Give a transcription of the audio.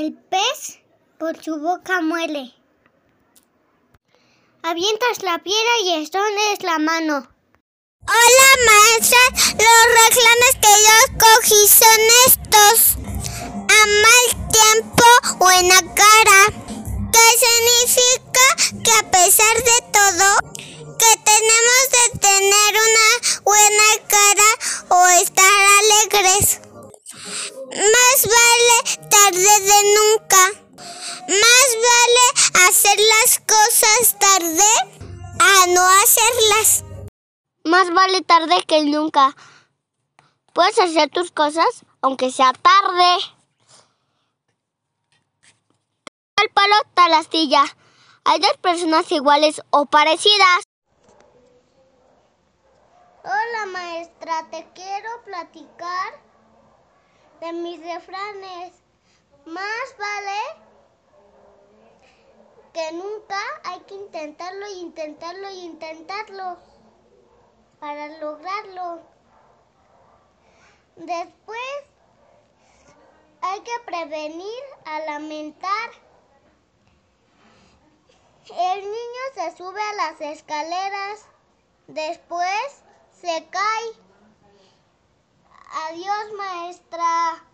El pez por su boca muere. Avientas la piedra y escondes la mano. Hola maestra, los reclames que yo cogí son estos. A mal tiempo, buena cara. Que significa que a pesar de todo, que tenemos de tener una buena cara o estar alegres. Más vale tarde de nunca. Más vale hacer las cosas tarde a no hacerlas. Más vale tarde que nunca. Puedes hacer tus cosas aunque sea tarde. Tal palo, tal astilla. Hay dos personas iguales o parecidas. Hola maestra, te quiero platicar de mis refranes. Más vale que nunca hay que intentarlo y intentarlo y intentarlo para lograrlo. Después hay que prevenir a lamentar. El niño se sube a las escaleras, después se cae. Adiós, maestra.